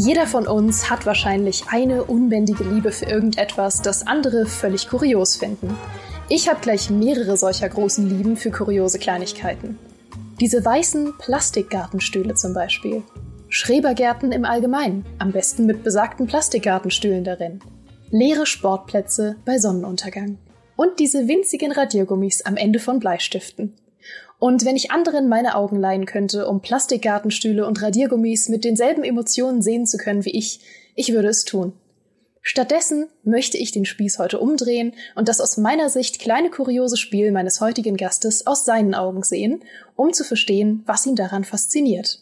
Jeder von uns hat wahrscheinlich eine unbändige Liebe für irgendetwas, das andere völlig kurios finden. Ich habe gleich mehrere solcher großen Lieben für kuriose Kleinigkeiten. Diese weißen Plastikgartenstühle zum Beispiel. Schrebergärten im Allgemeinen, am besten mit besagten Plastikgartenstühlen darin. Leere Sportplätze bei Sonnenuntergang. Und diese winzigen Radiergummis am Ende von Bleistiften. Und wenn ich anderen meine Augen leihen könnte, um Plastikgartenstühle und Radiergummis mit denselben Emotionen sehen zu können wie ich, ich würde es tun. Stattdessen möchte ich den Spieß heute umdrehen und das aus meiner Sicht kleine kuriose Spiel meines heutigen Gastes aus seinen Augen sehen, um zu verstehen, was ihn daran fasziniert.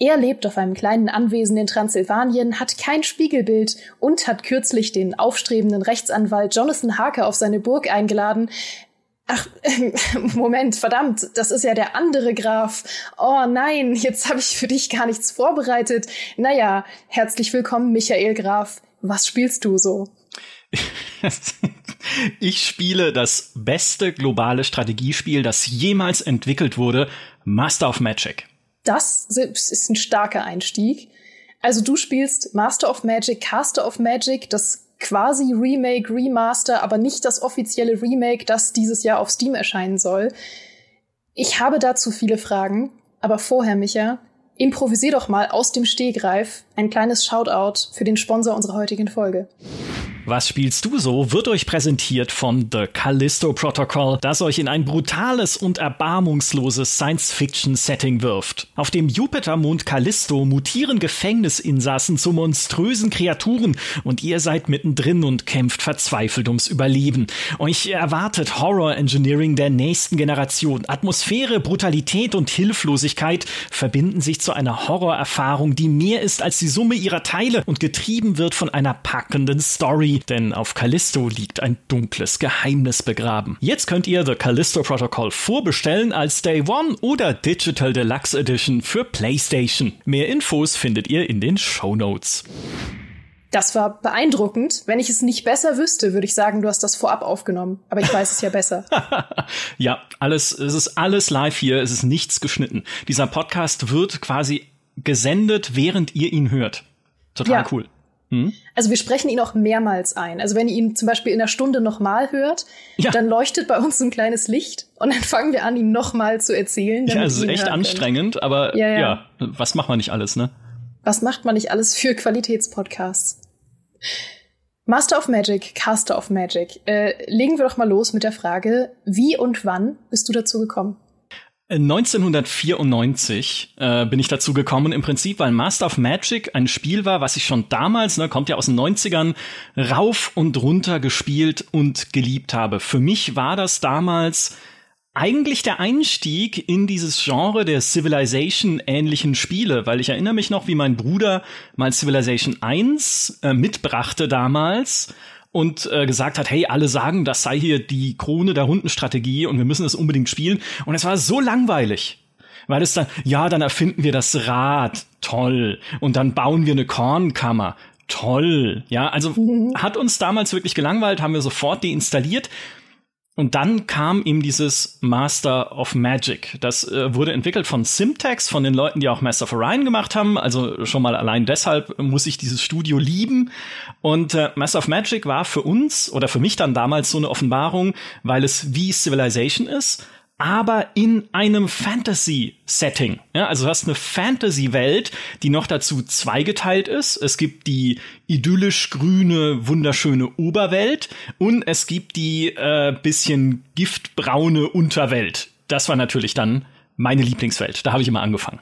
Er lebt auf einem kleinen Anwesen in Transsilvanien, hat kein Spiegelbild und hat kürzlich den aufstrebenden Rechtsanwalt Jonathan Harker auf seine Burg eingeladen, Ach, Moment, verdammt, das ist ja der andere Graf. Oh nein, jetzt habe ich für dich gar nichts vorbereitet. Naja, herzlich willkommen, Michael Graf. Was spielst du so? ich spiele das beste globale Strategiespiel, das jemals entwickelt wurde, Master of Magic. Das ist ein starker Einstieg. Also du spielst Master of Magic, Caster of Magic, das quasi Remake, Remaster, aber nicht das offizielle Remake, das dieses Jahr auf Steam erscheinen soll. Ich habe dazu viele Fragen, aber vorher, Micha, improvisier doch mal aus dem Stehgreif ein kleines Shoutout für den Sponsor unserer heutigen Folge. Was spielst du so? wird euch präsentiert von The Callisto Protocol, das euch in ein brutales und erbarmungsloses Science-Fiction-Setting wirft. Auf dem Jupitermond Callisto mutieren Gefängnisinsassen zu monströsen Kreaturen und ihr seid mittendrin und kämpft verzweifelt ums Überleben. Euch erwartet Horror-Engineering der nächsten Generation. Atmosphäre, Brutalität und Hilflosigkeit verbinden sich zu einer Horrorerfahrung, die mehr ist als die Summe ihrer Teile und getrieben wird von einer packenden Story, denn auf Callisto liegt ein dunkles Geheimnis begraben. Jetzt könnt ihr The Callisto Protocol vorbestellen als Day One oder Digital Deluxe Edition für PlayStation. Mehr Infos findet ihr in den Show Notes. Das war beeindruckend. Wenn ich es nicht besser wüsste, würde ich sagen, du hast das vorab aufgenommen. Aber ich weiß es ja besser. ja, alles, es ist alles live hier. Es ist nichts geschnitten. Dieser Podcast wird quasi gesendet, während ihr ihn hört. Total ja. cool. Hm? Also wir sprechen ihn auch mehrmals ein. Also wenn ihr ihn zum Beispiel in einer Stunde nochmal hört, ja. dann leuchtet bei uns ein kleines Licht und dann fangen wir an, ihn nochmal zu erzählen. Ja, es ist echt anstrengend, aber ja, ja. ja, was macht man nicht alles, ne? Was macht man nicht alles für Qualitätspodcasts? Master of Magic, Caster of Magic. Äh, legen wir doch mal los mit der Frage, wie und wann bist du dazu gekommen? 1994 äh, bin ich dazu gekommen, im Prinzip, weil Master of Magic ein Spiel war, was ich schon damals, ne, kommt ja aus den 90ern, rauf und runter gespielt und geliebt habe. Für mich war das damals eigentlich der Einstieg in dieses Genre der Civilization-ähnlichen Spiele, weil ich erinnere mich noch, wie mein Bruder mal Civilization 1 äh, mitbrachte damals und äh, gesagt hat, hey, alle sagen, das sei hier die Krone der Rundenstrategie und wir müssen das unbedingt spielen. Und es war so langweilig. Weil es dann, ja, dann erfinden wir das Rad, toll. Und dann bauen wir eine Kornkammer, toll. Ja, also mhm. hat uns damals wirklich gelangweilt, haben wir sofort deinstalliert. Und dann kam ihm dieses Master of Magic. Das äh, wurde entwickelt von Simtex, von den Leuten, die auch Master of Orion gemacht haben. Also schon mal allein deshalb muss ich dieses Studio lieben. Und äh, Master of Magic war für uns oder für mich dann damals so eine Offenbarung, weil es wie Civilization ist, aber in einem Fantasy-Setting. Ja, also du hast eine Fantasy-Welt, die noch dazu zweigeteilt ist. Es gibt die idyllisch grüne, wunderschöne Oberwelt und es gibt die äh, bisschen giftbraune Unterwelt. Das war natürlich dann meine Lieblingswelt. Da habe ich immer angefangen.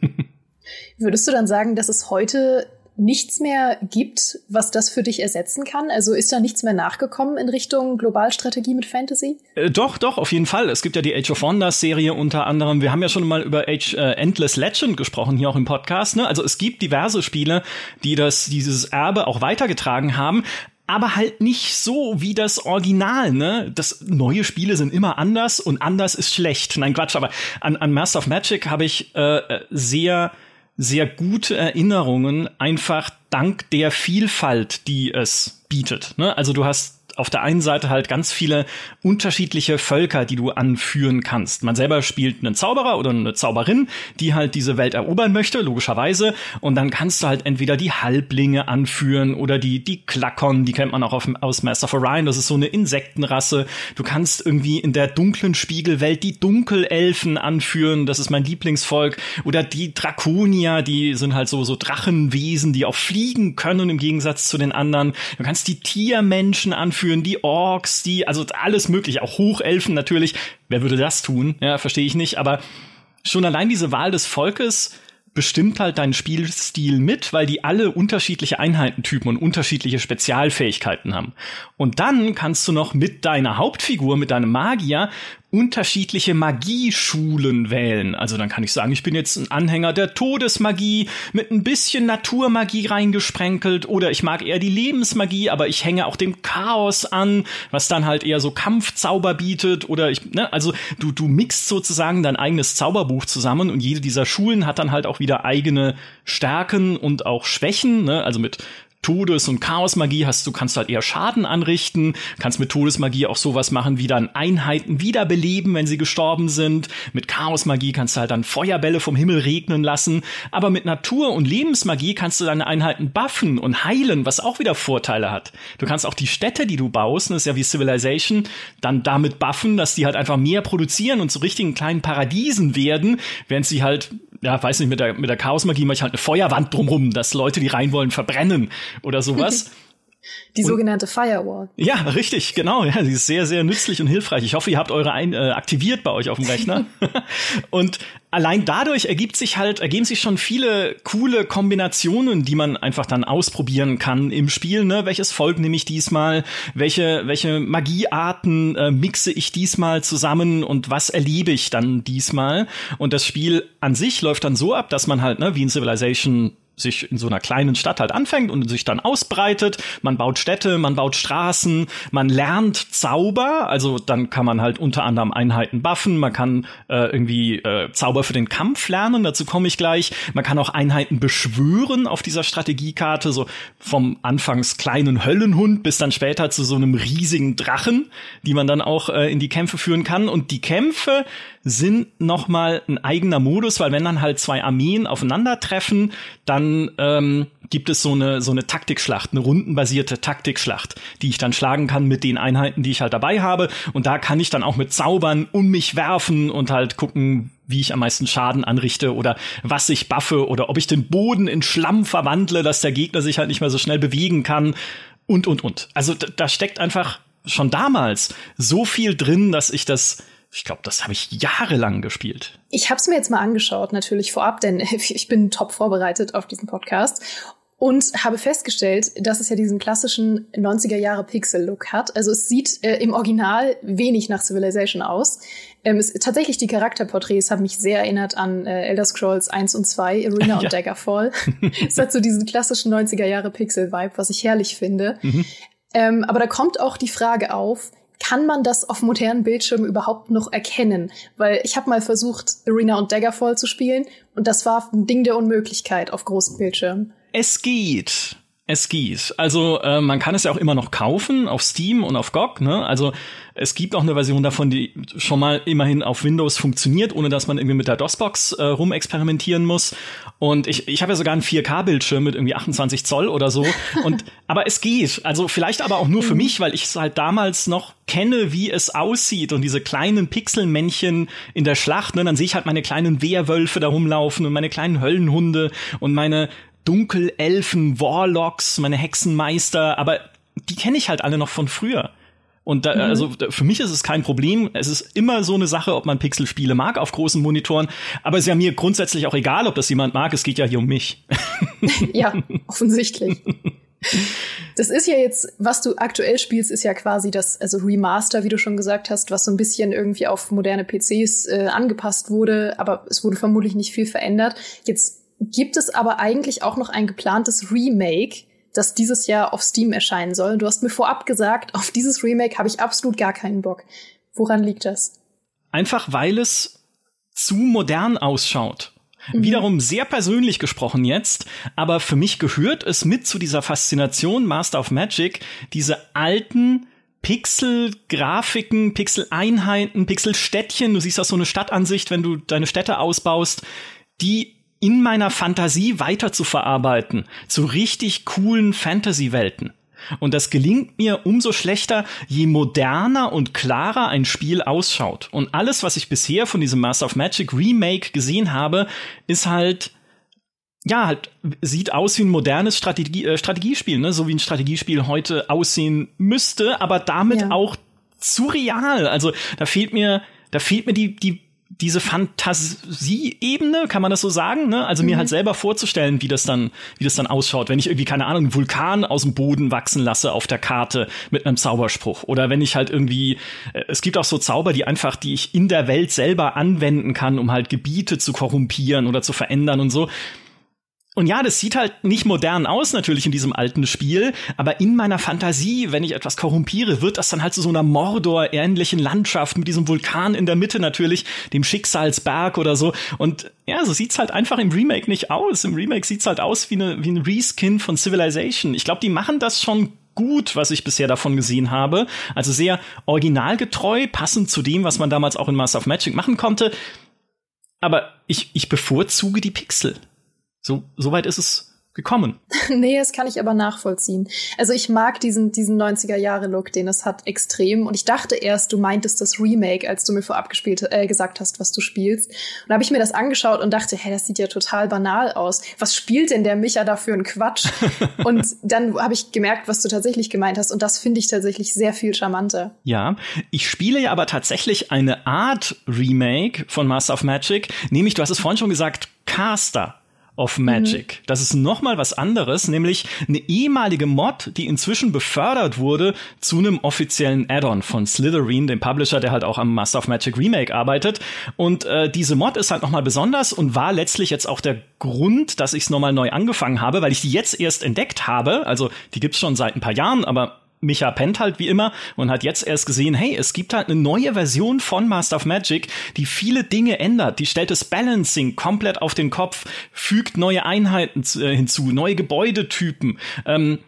Würdest du dann sagen, dass es heute nichts mehr gibt, was das für dich ersetzen kann? Also ist da nichts mehr nachgekommen in Richtung Globalstrategie mit Fantasy? Äh, doch, doch, auf jeden Fall. Es gibt ja die Age of Wonders Serie unter anderem. Wir haben ja schon mal über Age äh, Endless Legend gesprochen hier auch im Podcast. Ne? Also es gibt diverse Spiele, die das dieses Erbe auch weitergetragen haben aber halt nicht so wie das Original, ne? Das neue Spiele sind immer anders und anders ist schlecht. Nein, Quatsch, aber an, an Master of Magic habe ich äh, äh sehr sehr gute Erinnerungen, einfach dank der Vielfalt, die es bietet. Ne? Also du hast auf der einen Seite halt ganz viele unterschiedliche Völker, die du anführen kannst. Man selber spielt einen Zauberer oder eine Zauberin, die halt diese Welt erobern möchte, logischerweise. Und dann kannst du halt entweder die Halblinge anführen oder die, die Klakon, die kennt man auch auf, aus Master of Orion. Das ist so eine Insektenrasse. Du kannst irgendwie in der dunklen Spiegelwelt die Dunkelelfen anführen. Das ist mein Lieblingsvolk. Oder die Drakonier, die sind halt so, so Drachenwesen, die auch fliegen können im Gegensatz zu den anderen. Du kannst die Tiermenschen anführen, die Orks, die, also alles mögliche, auch Hochelfen natürlich. Wer würde das tun? Ja, verstehe ich nicht. Aber schon allein diese Wahl des Volkes bestimmt halt deinen Spielstil mit, weil die alle unterschiedliche Einheitentypen und unterschiedliche Spezialfähigkeiten haben. Und dann kannst du noch mit deiner Hauptfigur, mit deinem Magier, unterschiedliche Magieschulen wählen. Also dann kann ich sagen, ich bin jetzt ein Anhänger der Todesmagie mit ein bisschen Naturmagie reingesprenkelt oder ich mag eher die Lebensmagie, aber ich hänge auch dem Chaos an, was dann halt eher so Kampfzauber bietet oder ich, ne, also du, du mixt sozusagen dein eigenes Zauberbuch zusammen und jede dieser Schulen hat dann halt auch wieder eigene Stärken und auch Schwächen, ne, also mit Todes- und Chaosmagie hast du, kannst halt eher Schaden anrichten, kannst mit Todesmagie auch sowas machen wie dann Einheiten wiederbeleben, wenn sie gestorben sind. Mit Chaosmagie kannst du halt dann Feuerbälle vom Himmel regnen lassen. Aber mit Natur- und Lebensmagie kannst du deine Einheiten buffen und heilen, was auch wieder Vorteile hat. Du kannst auch die Städte, die du baust, das ist ja wie Civilization, dann damit buffen, dass die halt einfach mehr produzieren und zu richtigen kleinen Paradiesen werden, während sie halt ja, weiß nicht, mit der, mit der Chaosmagie mache ich halt eine Feuerwand drumrum, dass Leute, die rein wollen, verbrennen oder sowas. Die und, sogenannte Firewall. Ja, richtig, genau. Ja, die ist sehr, sehr nützlich und hilfreich. Ich hoffe, ihr habt eure ein, äh, aktiviert bei euch auf dem Rechner. und allein dadurch ergibt sich halt, ergeben sich schon viele coole Kombinationen, die man einfach dann ausprobieren kann im Spiel. Ne? Welches Volk nehme ich diesmal? Welche, welche Magiearten äh, mixe ich diesmal zusammen und was erlebe ich dann diesmal? Und das Spiel an sich läuft dann so ab, dass man halt, ne, wie in Civilization sich in so einer kleinen Stadt halt anfängt und sich dann ausbreitet. Man baut Städte, man baut Straßen, man lernt Zauber. Also dann kann man halt unter anderem Einheiten buffen. Man kann äh, irgendwie äh, Zauber für den Kampf lernen. Dazu komme ich gleich. Man kann auch Einheiten beschwören auf dieser Strategiekarte, so vom anfangs kleinen Höllenhund bis dann später zu so einem riesigen Drachen, die man dann auch äh, in die Kämpfe führen kann. Und die Kämpfe sind noch mal ein eigener Modus, weil wenn dann halt zwei Armeen aufeinandertreffen, dann ähm, gibt es so eine so eine Taktikschlacht, eine rundenbasierte Taktikschlacht, die ich dann schlagen kann mit den Einheiten, die ich halt dabei habe. Und da kann ich dann auch mit Zaubern um mich werfen und halt gucken, wie ich am meisten Schaden anrichte oder was ich buffe oder ob ich den Boden in Schlamm verwandle, dass der Gegner sich halt nicht mehr so schnell bewegen kann und und und. Also da steckt einfach schon damals so viel drin, dass ich das ich glaube, das habe ich jahrelang gespielt. Ich habe es mir jetzt mal angeschaut, natürlich vorab, denn ich bin top vorbereitet auf diesen Podcast und habe festgestellt, dass es ja diesen klassischen 90er Jahre Pixel-Look hat. Also es sieht äh, im Original wenig nach Civilization aus. Ähm, es, tatsächlich die Charakterporträts haben mich sehr erinnert an äh, Elder Scrolls 1 und 2, Arena ja. und Daggerfall. es hat so diesen klassischen 90er Jahre Pixel-Vibe, was ich herrlich finde. Mhm. Ähm, aber da kommt auch die Frage auf, kann man das auf modernen Bildschirmen überhaupt noch erkennen? Weil ich habe mal versucht, Arena und Daggerfall zu spielen und das war ein Ding der Unmöglichkeit auf großen Bildschirmen. Es geht. Es geht. Also äh, man kann es ja auch immer noch kaufen auf Steam und auf GOG. Ne? Also es gibt auch eine Version davon, die schon mal immerhin auf Windows funktioniert, ohne dass man irgendwie mit der DOS-Box äh, rumexperimentieren muss. Und ich, ich habe ja sogar einen 4K-Bildschirm mit irgendwie 28 Zoll oder so. Und aber es geht. Also vielleicht aber auch nur für mhm. mich, weil ich es halt damals noch kenne, wie es aussieht und diese kleinen Pixelmännchen in der Schlacht. Ne? Dann sehe ich halt meine kleinen Wehrwölfe da rumlaufen und meine kleinen Höllenhunde und meine Dunkelelfen, Warlocks, meine Hexenmeister, aber die kenne ich halt alle noch von früher. Und da, mhm. also für mich ist es kein Problem. Es ist immer so eine Sache, ob man Pixelspiele mag auf großen Monitoren. Aber es ist ja mir grundsätzlich auch egal, ob das jemand mag. Es geht ja hier um mich. ja, offensichtlich. Das ist ja jetzt, was du aktuell spielst, ist ja quasi das, also Remaster, wie du schon gesagt hast, was so ein bisschen irgendwie auf moderne PCs äh, angepasst wurde, aber es wurde vermutlich nicht viel verändert. Jetzt gibt es aber eigentlich auch noch ein geplantes Remake, das dieses Jahr auf Steam erscheinen soll. Du hast mir vorab gesagt, auf dieses Remake habe ich absolut gar keinen Bock. Woran liegt das? Einfach weil es zu modern ausschaut. Mhm. Wiederum sehr persönlich gesprochen jetzt, aber für mich gehört es mit zu dieser Faszination Master of Magic, diese alten Pixel-Grafiken, Pixel-Einheiten, Pixel-Städtchen. Du siehst auch so eine Stadtansicht, wenn du deine Städte ausbaust, die in meiner Fantasie weiter zu verarbeiten zu richtig coolen Fantasy-Welten. Und das gelingt mir umso schlechter, je moderner und klarer ein Spiel ausschaut. Und alles, was ich bisher von diesem Master of Magic Remake gesehen habe, ist halt ja, halt sieht aus wie ein modernes Strategie, äh, Strategiespiel, ne? so wie ein Strategiespiel heute aussehen müsste, aber damit ja. auch zu real. Also da fehlt mir, da fehlt mir die, die diese Fantasieebene, kann man das so sagen, ne? Also mhm. mir halt selber vorzustellen, wie das dann, wie das dann ausschaut, wenn ich irgendwie keine Ahnung, einen Vulkan aus dem Boden wachsen lasse auf der Karte mit einem Zauberspruch oder wenn ich halt irgendwie äh, es gibt auch so Zauber, die einfach die ich in der Welt selber anwenden kann, um halt Gebiete zu korrumpieren oder zu verändern und so. Und ja, das sieht halt nicht modern aus, natürlich in diesem alten Spiel, aber in meiner Fantasie, wenn ich etwas korrumpiere, wird das dann halt zu so einer Mordor-ähnlichen Landschaft mit diesem Vulkan in der Mitte natürlich, dem Schicksalsberg oder so. Und ja, so sieht's halt einfach im Remake nicht aus. Im Remake sieht's halt aus wie, eine, wie ein Reskin von Civilization. Ich glaube, die machen das schon gut, was ich bisher davon gesehen habe. Also sehr originalgetreu, passend zu dem, was man damals auch in Master of Magic machen konnte. Aber ich, ich bevorzuge die Pixel. So, so weit ist es gekommen. nee, das kann ich aber nachvollziehen. Also ich mag diesen, diesen 90er-Jahre-Look, den es hat, extrem. Und ich dachte erst, du meintest das Remake, als du mir vorab gespielt, äh, gesagt hast, was du spielst. Und da habe ich mir das angeschaut und dachte, hey, das sieht ja total banal aus. Was spielt denn der Micha da für einen Quatsch? und dann habe ich gemerkt, was du tatsächlich gemeint hast. Und das finde ich tatsächlich sehr viel charmanter. Ja, ich spiele ja aber tatsächlich eine Art Remake von Master of Magic. Nämlich, du hast es vorhin schon gesagt, Caster of Magic. Mhm. Das ist noch mal was anderes, nämlich eine ehemalige Mod, die inzwischen befördert wurde zu einem offiziellen Add-on von Slytherin, dem Publisher, der halt auch am Master of Magic Remake arbeitet. Und äh, diese Mod ist halt noch mal besonders und war letztlich jetzt auch der Grund, dass ich es nochmal neu angefangen habe, weil ich die jetzt erst entdeckt habe. Also die gibt's schon seit ein paar Jahren, aber Micha pennt halt wie immer und hat jetzt erst gesehen, hey, es gibt halt eine neue Version von Master of Magic, die viele Dinge ändert. Die stellt das Balancing komplett auf den Kopf, fügt neue Einheiten äh, hinzu, neue Gebäudetypen. Ähm,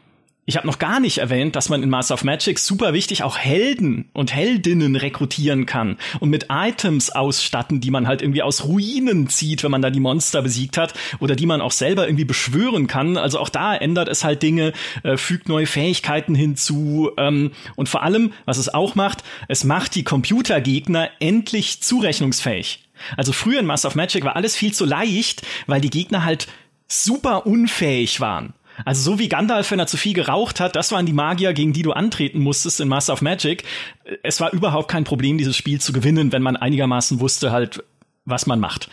ich habe noch gar nicht erwähnt, dass man in Master of Magic super wichtig auch Helden und Heldinnen rekrutieren kann und mit Items ausstatten, die man halt irgendwie aus Ruinen zieht, wenn man da die Monster besiegt hat oder die man auch selber irgendwie beschwören kann. Also auch da ändert es halt Dinge, äh, fügt neue Fähigkeiten hinzu ähm, und vor allem, was es auch macht, es macht die Computergegner endlich zurechnungsfähig. Also früher in Master of Magic war alles viel zu leicht, weil die Gegner halt super unfähig waren. Also so wie Gandalf, wenn er zu viel geraucht hat, das waren die Magier, gegen die du antreten musstest in Master of Magic. Es war überhaupt kein Problem, dieses Spiel zu gewinnen, wenn man einigermaßen wusste halt, was man macht.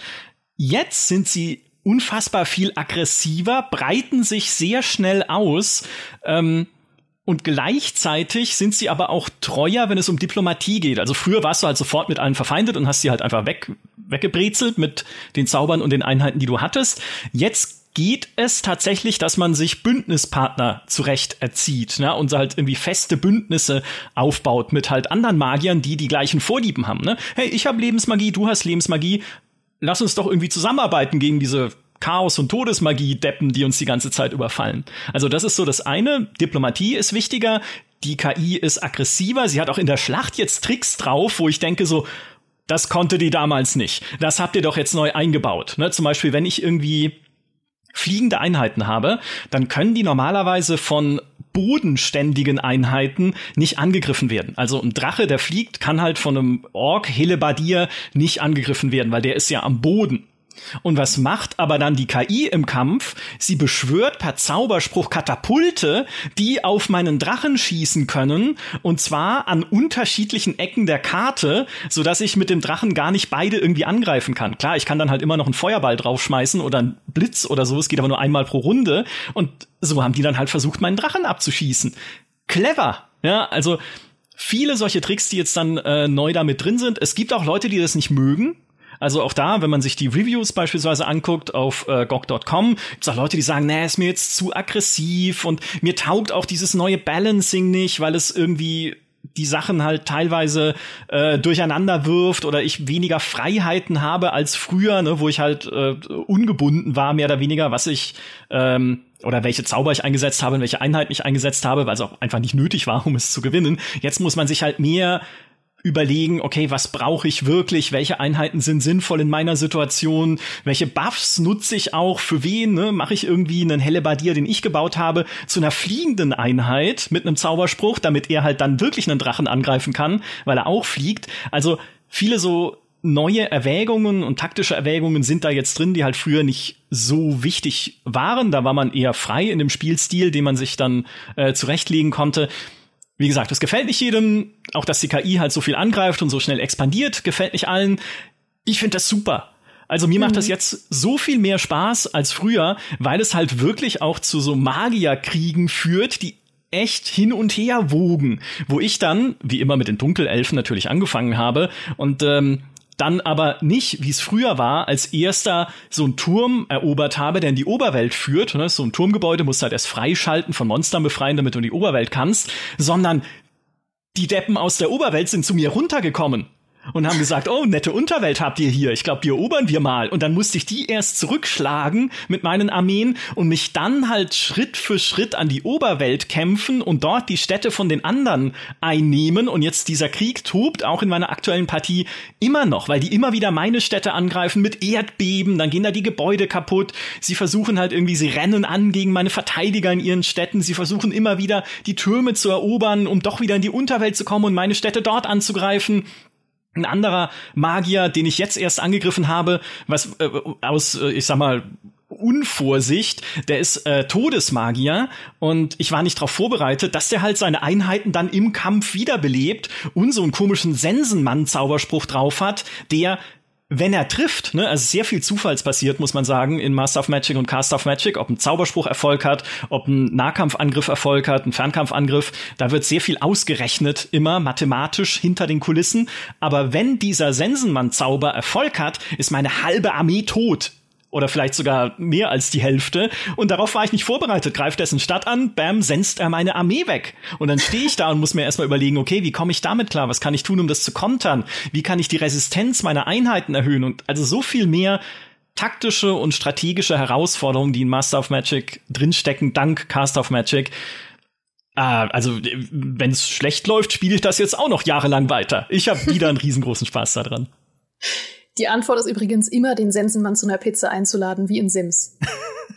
Jetzt sind sie unfassbar viel aggressiver, breiten sich sehr schnell aus. Ähm, und gleichzeitig sind sie aber auch treuer, wenn es um Diplomatie geht. Also früher warst du halt sofort mit allen verfeindet und hast sie halt einfach weg, weggebrezelt mit den Zaubern und den Einheiten, die du hattest. Jetzt geht es tatsächlich, dass man sich Bündnispartner zurecht erzieht ne? und halt irgendwie feste Bündnisse aufbaut mit halt anderen Magiern, die die gleichen Vorlieben haben. Ne? Hey, ich habe Lebensmagie, du hast Lebensmagie, lass uns doch irgendwie zusammenarbeiten gegen diese Chaos- und Todesmagie-Deppen, die uns die ganze Zeit überfallen. Also das ist so das eine. Diplomatie ist wichtiger. Die KI ist aggressiver. Sie hat auch in der Schlacht jetzt Tricks drauf, wo ich denke so, das konnte die damals nicht. Das habt ihr doch jetzt neu eingebaut. Ne? Zum Beispiel, wenn ich irgendwie fliegende Einheiten habe, dann können die normalerweise von bodenständigen Einheiten nicht angegriffen werden. Also ein Drache, der fliegt, kann halt von einem Ork Hillebardier nicht angegriffen werden, weil der ist ja am Boden. Und was macht aber dann die KI im Kampf? Sie beschwört per Zauberspruch Katapulte, die auf meinen Drachen schießen können, und zwar an unterschiedlichen Ecken der Karte, so dass ich mit dem Drachen gar nicht beide irgendwie angreifen kann. Klar, ich kann dann halt immer noch einen Feuerball draufschmeißen oder einen Blitz oder so, es geht aber nur einmal pro Runde. Und so haben die dann halt versucht, meinen Drachen abzuschießen. Clever, ja, also viele solche Tricks, die jetzt dann äh, neu damit drin sind. Es gibt auch Leute, die das nicht mögen, also auch da, wenn man sich die Reviews beispielsweise anguckt auf äh, GOG.com, gibt es auch Leute, die sagen, nee, ist mir jetzt zu aggressiv und mir taugt auch dieses neue Balancing nicht, weil es irgendwie die Sachen halt teilweise äh, durcheinander wirft oder ich weniger Freiheiten habe als früher, ne, wo ich halt äh, ungebunden war, mehr oder weniger, was ich ähm, oder welche Zauber ich eingesetzt habe und welche Einheit ich eingesetzt habe, weil es auch einfach nicht nötig war, um es zu gewinnen. Jetzt muss man sich halt mehr überlegen, okay, was brauche ich wirklich, welche Einheiten sind sinnvoll in meiner Situation, welche Buffs nutze ich auch, für wen, ne? mache ich irgendwie einen Hellebardier, den ich gebaut habe, zu einer fliegenden Einheit mit einem Zauberspruch, damit er halt dann wirklich einen Drachen angreifen kann, weil er auch fliegt. Also viele so neue Erwägungen und taktische Erwägungen sind da jetzt drin, die halt früher nicht so wichtig waren. Da war man eher frei in dem Spielstil, den man sich dann äh, zurechtlegen konnte. Wie gesagt, es gefällt nicht jedem, auch dass die KI halt so viel angreift und so schnell expandiert, gefällt nicht allen. Ich finde das super. Also mir mhm. macht das mhm. jetzt so viel mehr Spaß als früher, weil es halt wirklich auch zu so Magierkriegen führt, die echt hin und her wogen, wo ich dann, wie immer mit den Dunkelelfen natürlich angefangen habe und ähm, dann aber nicht, wie es früher war, als erster so einen Turm erobert habe, der in die Oberwelt führt. Ne? So ein Turmgebäude musst du halt erst freischalten, von Monstern befreien, damit du in die Oberwelt kannst, sondern die Deppen aus der Oberwelt sind zu mir runtergekommen und haben gesagt, oh, nette Unterwelt habt ihr hier. Ich glaube, die erobern wir mal. Und dann musste ich die erst zurückschlagen mit meinen Armeen und mich dann halt Schritt für Schritt an die Oberwelt kämpfen und dort die Städte von den anderen einnehmen. Und jetzt dieser Krieg tobt auch in meiner aktuellen Partie immer noch, weil die immer wieder meine Städte angreifen mit Erdbeben. Dann gehen da die Gebäude kaputt. Sie versuchen halt irgendwie, sie rennen an gegen meine Verteidiger in ihren Städten. Sie versuchen immer wieder die Türme zu erobern, um doch wieder in die Unterwelt zu kommen und meine Städte dort anzugreifen. Ein anderer Magier, den ich jetzt erst angegriffen habe, was äh, aus, äh, ich sag mal, Unvorsicht, der ist äh, Todesmagier. Und ich war nicht darauf vorbereitet, dass der halt seine Einheiten dann im Kampf wiederbelebt und so einen komischen Sensenmann-Zauberspruch drauf hat, der wenn er trifft, ne, also sehr viel zufallsbasiert, muss man sagen, in Master of Magic und Cast of Magic, ob ein Zauberspruch Erfolg hat, ob ein Nahkampfangriff Erfolg hat, ein Fernkampfangriff, da wird sehr viel ausgerechnet, immer mathematisch hinter den Kulissen. Aber wenn dieser Sensenmann-Zauber Erfolg hat, ist meine halbe Armee tot oder vielleicht sogar mehr als die Hälfte. Und darauf war ich nicht vorbereitet. Greift dessen Stadt an, bam, senzt er meine Armee weg. Und dann stehe ich da und muss mir erstmal überlegen, okay, wie komme ich damit klar? Was kann ich tun, um das zu kontern? Wie kann ich die Resistenz meiner Einheiten erhöhen? Und also so viel mehr taktische und strategische Herausforderungen, die in Master of Magic drinstecken, dank Cast of Magic. Äh, also, wenn es schlecht läuft, spiele ich das jetzt auch noch jahrelang weiter. Ich habe wieder einen riesengroßen Spaß daran. Die Antwort ist übrigens immer, den Sensenmann zu einer Pizza einzuladen, wie in Sims.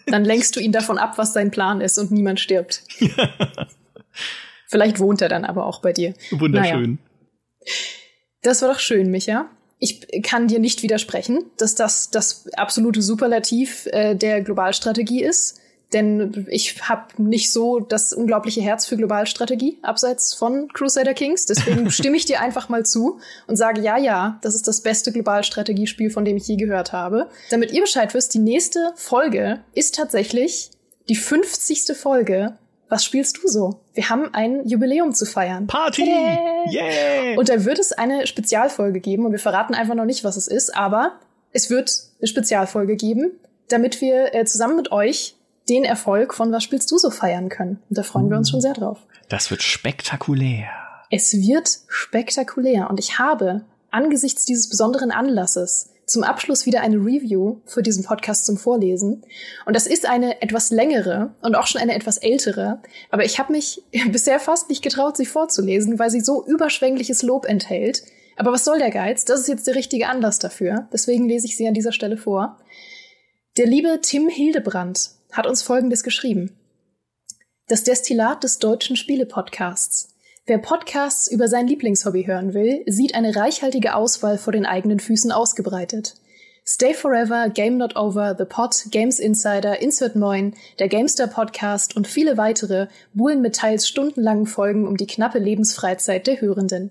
Dann lenkst du ihn davon ab, was sein Plan ist und niemand stirbt. Vielleicht wohnt er dann aber auch bei dir. Wunderschön. Naja. Das war doch schön, Micha. Ich kann dir nicht widersprechen, dass das das absolute Superlativ äh, der Globalstrategie ist. Denn ich habe nicht so das unglaubliche Herz für Globalstrategie, abseits von Crusader Kings. Deswegen stimme ich dir einfach mal zu und sage, ja, ja, das ist das beste Globalstrategiespiel, von dem ich je gehört habe. Damit ihr Bescheid wisst, die nächste Folge ist tatsächlich die 50. Folge. Was spielst du so? Wir haben ein Jubiläum zu feiern. Party! Yeah! yeah. Und da wird es eine Spezialfolge geben und wir verraten einfach noch nicht, was es ist, aber es wird eine Spezialfolge geben, damit wir äh, zusammen mit euch den Erfolg von Was spielst du so feiern können. Und da freuen wir uns schon sehr drauf. Das wird spektakulär. Es wird spektakulär. Und ich habe angesichts dieses besonderen Anlasses zum Abschluss wieder eine Review für diesen Podcast zum Vorlesen. Und das ist eine etwas längere und auch schon eine etwas ältere. Aber ich habe mich bisher fast nicht getraut, sie vorzulesen, weil sie so überschwängliches Lob enthält. Aber was soll der Geiz? Das ist jetzt der richtige Anlass dafür. Deswegen lese ich sie an dieser Stelle vor. Der liebe Tim Hildebrand hat uns Folgendes geschrieben. Das Destillat des deutschen Spiele-Podcasts. Wer Podcasts über sein Lieblingshobby hören will, sieht eine reichhaltige Auswahl vor den eigenen Füßen ausgebreitet. Stay Forever, Game Not Over, The Pod, Games Insider, Insert Moin, der Gamester Podcast und viele weitere buhlen mit teils stundenlangen Folgen um die knappe Lebensfreizeit der Hörenden.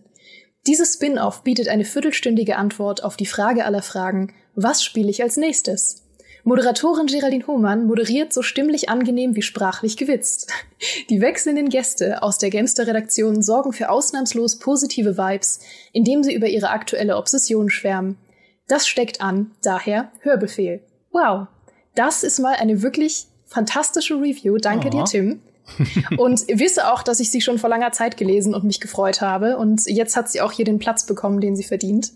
Dieses Spin-off bietet eine viertelstündige Antwort auf die Frage aller Fragen, was spiele ich als nächstes? Moderatorin Geraldine Hohmann moderiert so stimmlich angenehm wie sprachlich gewitzt. Die wechselnden Gäste aus der Gamester-Redaktion sorgen für ausnahmslos positive Vibes, indem sie über ihre aktuelle Obsession schwärmen. Das steckt an, daher Hörbefehl. Wow, das ist mal eine wirklich fantastische Review. Danke oh. dir, Tim. und wisse auch, dass ich sie schon vor langer Zeit gelesen und mich gefreut habe. Und jetzt hat sie auch hier den Platz bekommen, den sie verdient.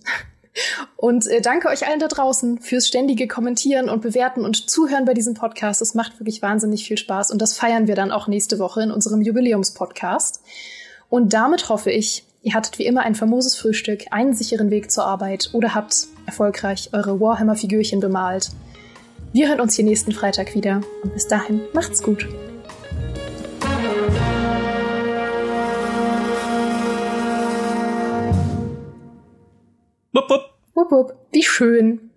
Und äh, danke euch allen da draußen fürs ständige Kommentieren und Bewerten und Zuhören bei diesem Podcast. Es macht wirklich wahnsinnig viel Spaß und das feiern wir dann auch nächste Woche in unserem Jubiläumspodcast. Und damit hoffe ich, ihr hattet wie immer ein famoses Frühstück, einen sicheren Weg zur Arbeit oder habt erfolgreich eure Warhammer-Figürchen bemalt. Wir hören uns hier nächsten Freitag wieder und bis dahin macht's gut. Wupp, wupp. Wupp, wupp. Wie schön.